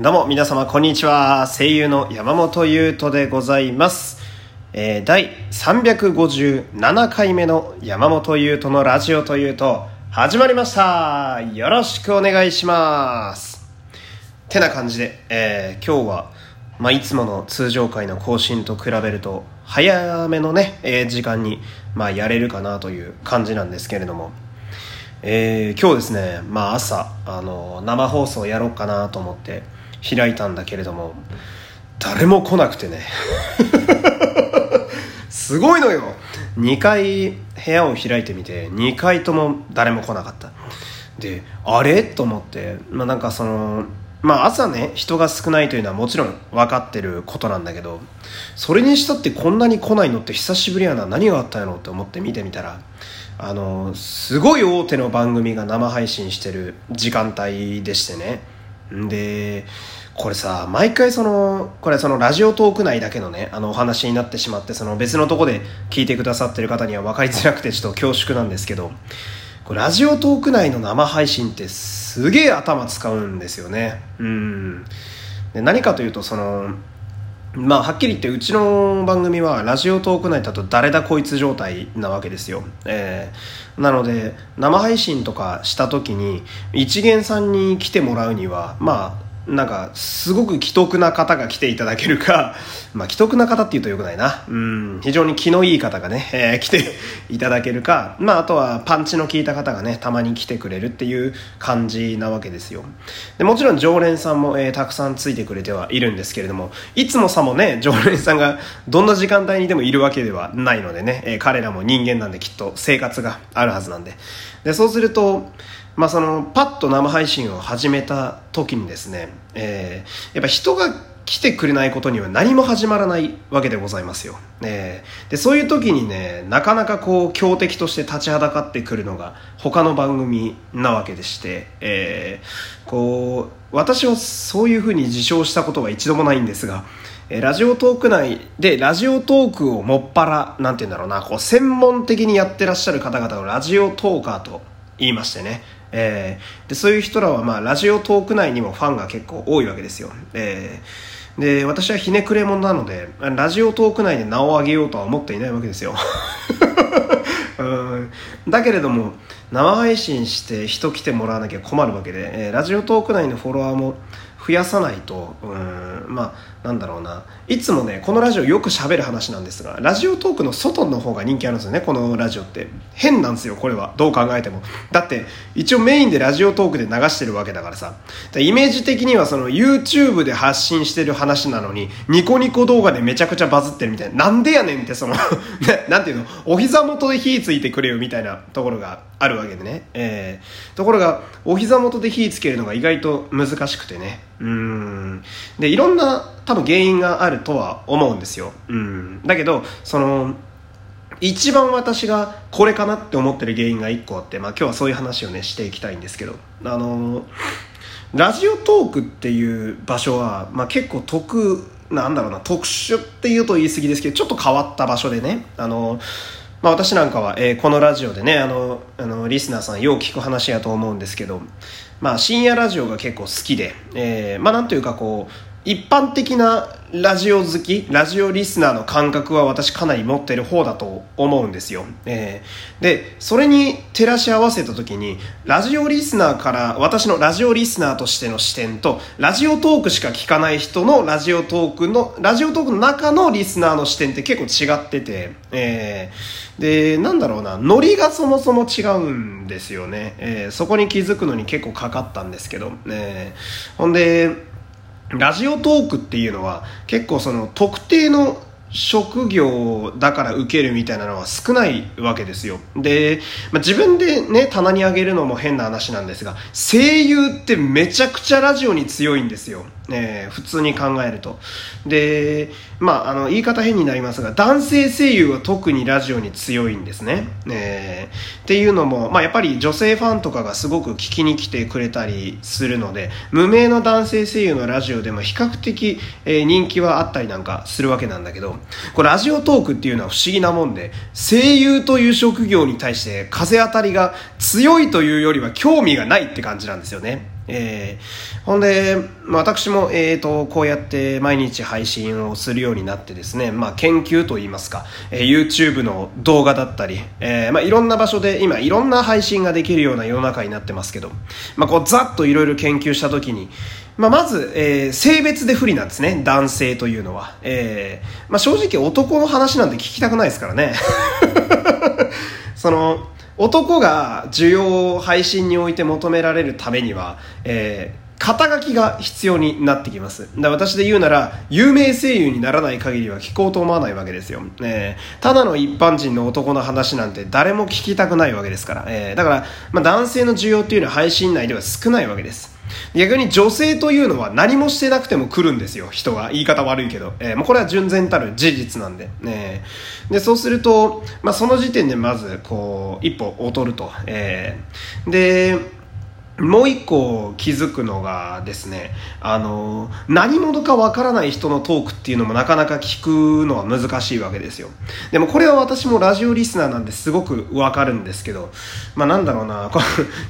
どうも皆様こんにちは。声優の山本優斗でございます。えー、第357回目の山本優斗のラジオというと始まりました。よろしくお願いします。てな感じで、えー今日は、まあ、いつもの通常回の更新と比べると早めのね、えー時間に、まあ、やれるかなという感じなんですけれども、えー今日ですね、まあ、朝あの生放送やろうかなと思って開いたんだけれども誰も来なくてね。すごいのよ。2回部屋を開いてみて2回とも誰も来なかった。であれ？と思って、まあ、なんかそのまあ朝ね人が少ないというのはもちろん分かってることなんだけどそれにしたってこんなに来ないのって久しぶりやな。何があったんやろって思って見てみたらあのすごい大手の番組が生配信してる時間帯でしてね。でこれさ毎回そのこれそのラジオトーク内だけのねあのお話になってしまってその別のとこで聞いてくださってる方には分かりづらくてちょっと恐縮なんですけどこれラジオトーク内の生配信ってすげえ頭使うんですよね。うん。で何かというとそのまあはっきり言ってうちの番組はラジオトーク内だと誰だこいつ状態なわけですよ、えーなので生配信とかした時に一元さんに来てもらうにはまあなんかすごく既得な方が来ていただけるか まあ既得な方っていうとよくないな。うん。非常に気のいい方がね、えー 来ていただけるか。まああとはパンチの効いた方がねたまに来てくれるっていう感じなわけですよ。でもちろん常連さんも、えーたくさんついてくれてはいるんですけれどもいつもさもね 常連さんがどんな時間帯にでもいるわけではないのでね、えー彼らも人間なんできっと生活があるはずなんで。でそうするとまあ、そのパッと生配信を始めた時にですね、えーやっぱ人が来てくれないことには何も始まらないわけでございますよ、えーでそういう時にねなかなかこう強敵として立ちはだかってくるのが他の番組なわけでして、えーこう私はそういうふうに自称したことは一度もないんですがラジオトーク内でラジオトークをもっぱらなんて言うんだろうなこう専門的にやってらっしゃる方々をラジオトーカーと言いましてね、えーでそういう人らは、まあ、ラジオトーク内にもファンが結構多いわけですよ、えーで私はひねくれ者なのでラジオトーク内で名を上げようとは思っていないわけですよ。うん。だけれども生配信して人来てもらわなきゃ困るわけで、えーラジオトーク内のフォロワーも増やさないとうん。まあなんだろうな。いつもねこのラジオよく喋る話なんですがラジオトークの外の方が人気あるんですよねこのラジオって。変なんですよこれは。どう考えても。だって一応メインでラジオトークで流してるわけだからさ。イメージ的にはその YouTube で発信してる話なのにニコニコ動画でめちゃくちゃバズってるみたいな。なんでやねんってその なんていうの？お膝元で火ついてくれよみたいなところがあるわけでね、えーところがお膝元で火つけるのが意外と難しくてね。うん。でいろんな多分原因があるとは思うんですよ。うん。だけどその一番私がこれかなって思ってる原因が1個あって、まあ、今日はそういう話をねしていきたいんですけど。あのラジオトークっていう場所は、まあ、結構特なんだろうな特殊っていうと言い過ぎですけどちょっと変わった場所でねあのまあ、私なんかは、えーこのラジオでねあのあのリスナーさんよう聞く話やと思うんですけど、まあ、深夜ラジオが結構好きで、えーまあ、なんというかこう一般的なラジオ好きラジオリスナーの感覚は私かなり持ってる方だと思うんですよ、えーでそれに照らし合わせた時にラジオリスナーから私のラジオリスナーとしての視点とラジオトークしか聞かない人のラジオトークのラジオトークの中のリスナーの視点って結構違ってて、えーでなんだろうなノリがそもそも違うんですよね、えーそこに気づくのに結構かかったんですけど、えーほんでラジオトークっていうのは結構その特定の職業だから受けるみたいなのは少ないわけですよ。で、まあ、自分でね棚にあげるのも変な話なんですが声優ってめちゃくちゃラジオに強いんですよ、えー普通に考えると。でまああの言い方変になりますが男性声優は特にラジオに強いんですね、えーっていうのも、まあ、やっぱり女性ファンとかがすごく聞きに来てくれたりするので無名の男性声優のラジオでも比較的、えー人気はあったりなんかするわけなんだけどこれラジオトークっていうのは不思議なもんで声優という職業に対して風当たりが強いというよりは興味がないって感じなんですよね。えー、ほんで、私も、えーと、こうやって毎日配信をするようになってですね、まあ、研究といいますか、えー、YouTube の動画だったり、えー、まあ、いろんな場所で今いろんな配信ができるような世の中になってますけど、まあ、こうざっといろいろ研究した時に、まあ、まず、えー、性別で不利なんですね。男性というのは。えー、まあ、正直男の話なんて聞きたくないですからね。その、男が需要を配信において求められるためには、えー、肩書きが必要になってきます。だ私で言うなら、有名声優にならない限りは聞こうと思わないわけですよ。えー、ただの一般人の男の話なんて誰も聞きたくないわけですから。えー、だから、まあ、男性の需要っていうのは配信内では少ないわけです。逆に女性というのは何もしてなくても来るんですよ、人は。言い方悪いけど。えー、まあ、これは純然たる事実なんで。ね、で、そうすると、まあ、その時点でまず、こう、一歩劣ると。えー、で、もう一個気づくのがですね、あの、何者かわからない人のトークっていうのもなかなか聞くのは難しいわけですよ。でもこれは私もラジオリスナーなんですごくわかるんですけど、まあなんだろうな、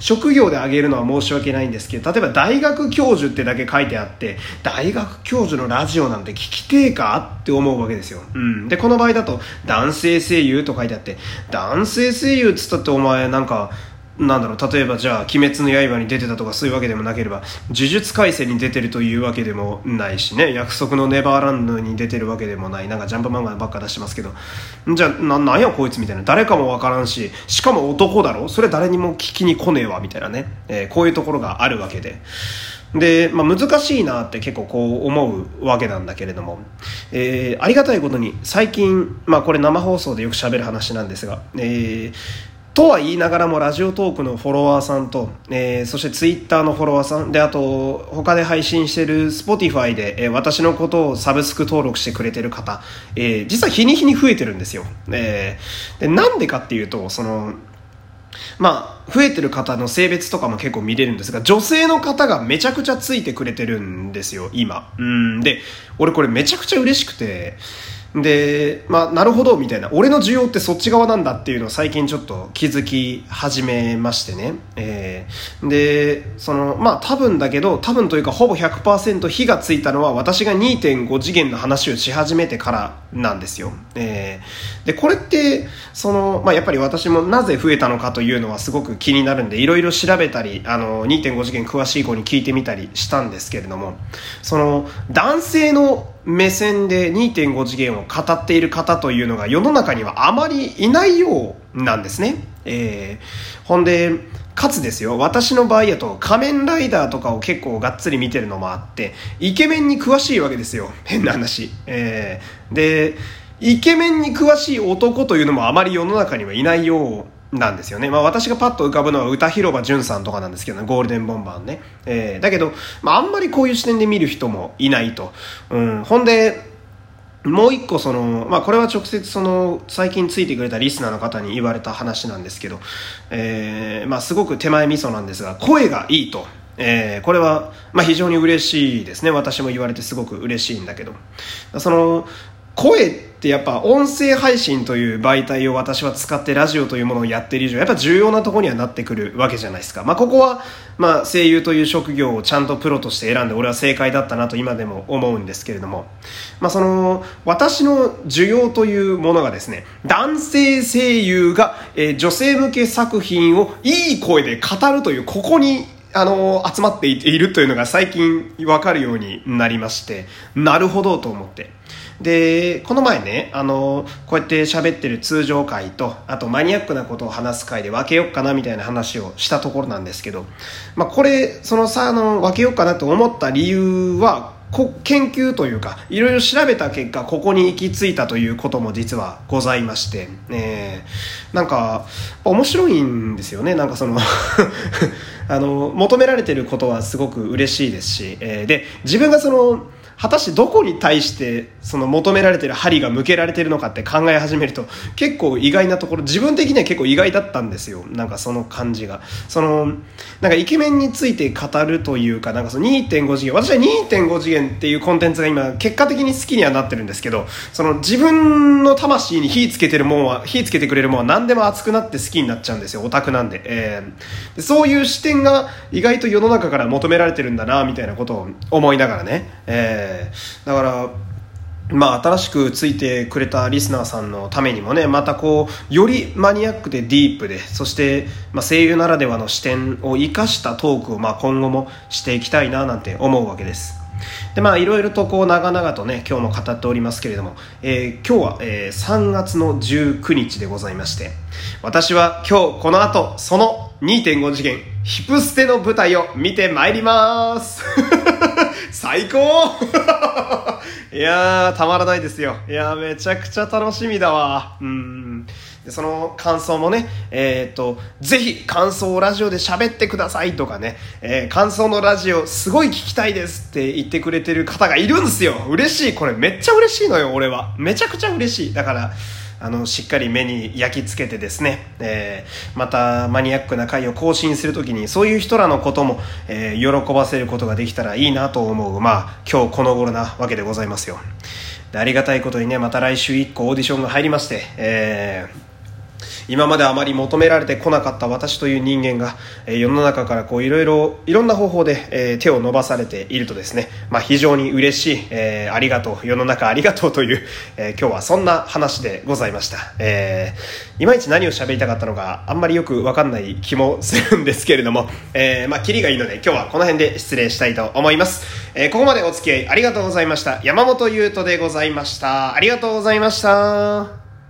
職業で挙げるのは申し訳ないんですけど、例えば大学教授ってだけ書いてあって、大学教授のラジオなんて聞きてえかって思うわけですよ。うん。で、この場合だと、男性声優と書いてあって、男性声優っつったってお前なんか、なんだろう例えばじゃあ「鬼滅の刃」に出てたとかそういうわけでもなければ「呪術廻戦」に出てるというわけでもないしね「約束のネバーランド」に出てるわけでもない。なんかジャンプ漫画ばっか出してますけど。じゃあななんやこいつみたいな。誰かもわからんししかも男だろ？それ誰にも聞きに来ねえわみたいなね、えー、こういうところがあるわけで。で、まあ、難しいなって結構こう思うわけなんだけれども、えー、ありがたいことに最近、まあ、これ生放送でよく喋る話なんですが、えー、とは言いながらもラジオトークのフォロワーさんと、えー、そしてツイッターのフォロワーさんであと他で配信してる Spotify で、えー、私のことをサブスク登録してくれてる方、えー、実は日に日に増えてるんですよ、えー、でなんでかっていうとそのまあ、増えてる方の性別とかも結構見れるんですが、女性の方がめちゃくちゃついてくれてるんですよ、今。うん。で、俺これめちゃくちゃ嬉しくて、で、まあ、なるほど、みたいな。俺の需要ってそっち側なんだっていうのを最近ちょっと気づき始めましてね。えー、で、その、まあ、多分だけど、多分というかほぼ100%火がついたのは私が2.5次元の話をし始めてからなんですよ。えー、で、これって、その、まあ、やっぱり私もなぜ増えたのかというのはすごく気になるんで、いろいろ調べたり、あの、2.5次元詳しい子に聞いてみたりしたんですけれども、その、男性の目線で2.5次元を語っている方というのが世の中にはあまりいないようなんですね。えー、ほんで、かつですよ、私の場合やと仮面ライダーとかを結構がっつり見てるのもあって、イケメンに詳しいわけですよ。変な話。えー、で、イケメンに詳しい男というのもあまり世の中にはいないようなんですよね。まあ私がパッと浮かぶのは歌広場淳さんとかなんですけどね、ゴールデンボンバーね。えー、だけど、まああんまりこういう視点で見る人もいないと。うん。ほんで、もう一個その、まあこれは直接その最近ついてくれたリスナーの方に言われた話なんですけど、えー、まあすごく手前味噌なんですが、声がいいと。えー、これは、まあ、非常に嬉しいですね。私も言われてすごく嬉しいんだけど。その、声ってやっぱ音声配信という媒体を私は使ってラジオというものをやっている以上やっぱ重要なところにはなってくるわけじゃないですか。まあここはまあ声優という職業をちゃんとプロとして選んで俺は正解だったなと今でも思うんですけれども。まあその私の需要というものがですね、男性声優が、え、女性向け作品をいい声で語るというここにあの集まっているというのが最近わかるようになりまして、なるほどと思って。で、この前ね、あの、こうやって喋ってる通常回と、あとマニアックなことを話す回で分けようかなみたいな話をしたところなんですけど、まあこれ、そのさ、あの、分けようかなと思った理由は、こ研究というか、いろいろ調べた結果、ここに行き着いたということも実はございまして、えー、なんか、面白いんですよね。なんかその あの、求められてることはすごく嬉しいですし、えー、で、自分がその、果たしてどこに対してその求められてる針が向けられてるのかって考え始めると結構意外なところ自分的には結構意外だったんですよ。なんかその感じが。そのなんかイケメンについて語るというかなんかその2.5次元。私は2.5次元っていうコンテンツが今結果的に好きにはなってるんですけどその自分の魂に火つけてるもんは火つけてくれるもんは何でも熱くなって好きになっちゃうんですよ。オタクなんで,、えー、でそういう視点が意外と世の中から求められてるんだなみたいなことを思いながらね、えー、だからまあ、新しくついてくれたリスナーさんのためにもね、またこう、よりマニアックでディープで、そして、まあ、声優ならではの視点を生かしたトークを、まあ、今後もしていきたいな、なんて思うわけです。で、まあ、いろいろとこう、長々とね、今日も語っておりますけれども、えー、今日は、えー、3月の19日でございまして、私は今日この後、その2.5次元、ヒプステの舞台を見てまいります最高 いやー、たまらないですよ。いやー、めちゃくちゃ楽しみだわ。うん。でその感想もね、えー、っと、ぜひ感想をラジオで喋ってくださいとかね、えー、感想のラジオすごい聞きたいですって言ってくれてる方がいるんですよ。嬉しい。これめっちゃ嬉しいのよ、俺は。めちゃくちゃ嬉しい。だから、あの、しっかり目に焼き付けてですね、えー、またマニアックな回を更新するときに、そういう人らのことも、えー、喜ばせることができたらいいなと思う、まあ、今日この頃なわけでございますよ。でありがたいことにね、また来週1個オーディションが入りまして、えー、今まであまり求められてこなかった私という人間が、え、世の中からこういろいろいろんな方法で、え、手を伸ばされているとですね、まあ、非常に嬉しい、えー、ありがとう世の中ありがとうという、え今日はそんな話でございました、えいまいち何を喋りたかったのかあんまりよくわかんない気もするんですけれども、えまあ、キリがいいので今日はこの辺で失礼したいと思います、えここまでお付き合いありがとうございました。山本優斗でございました。ありがとうございました。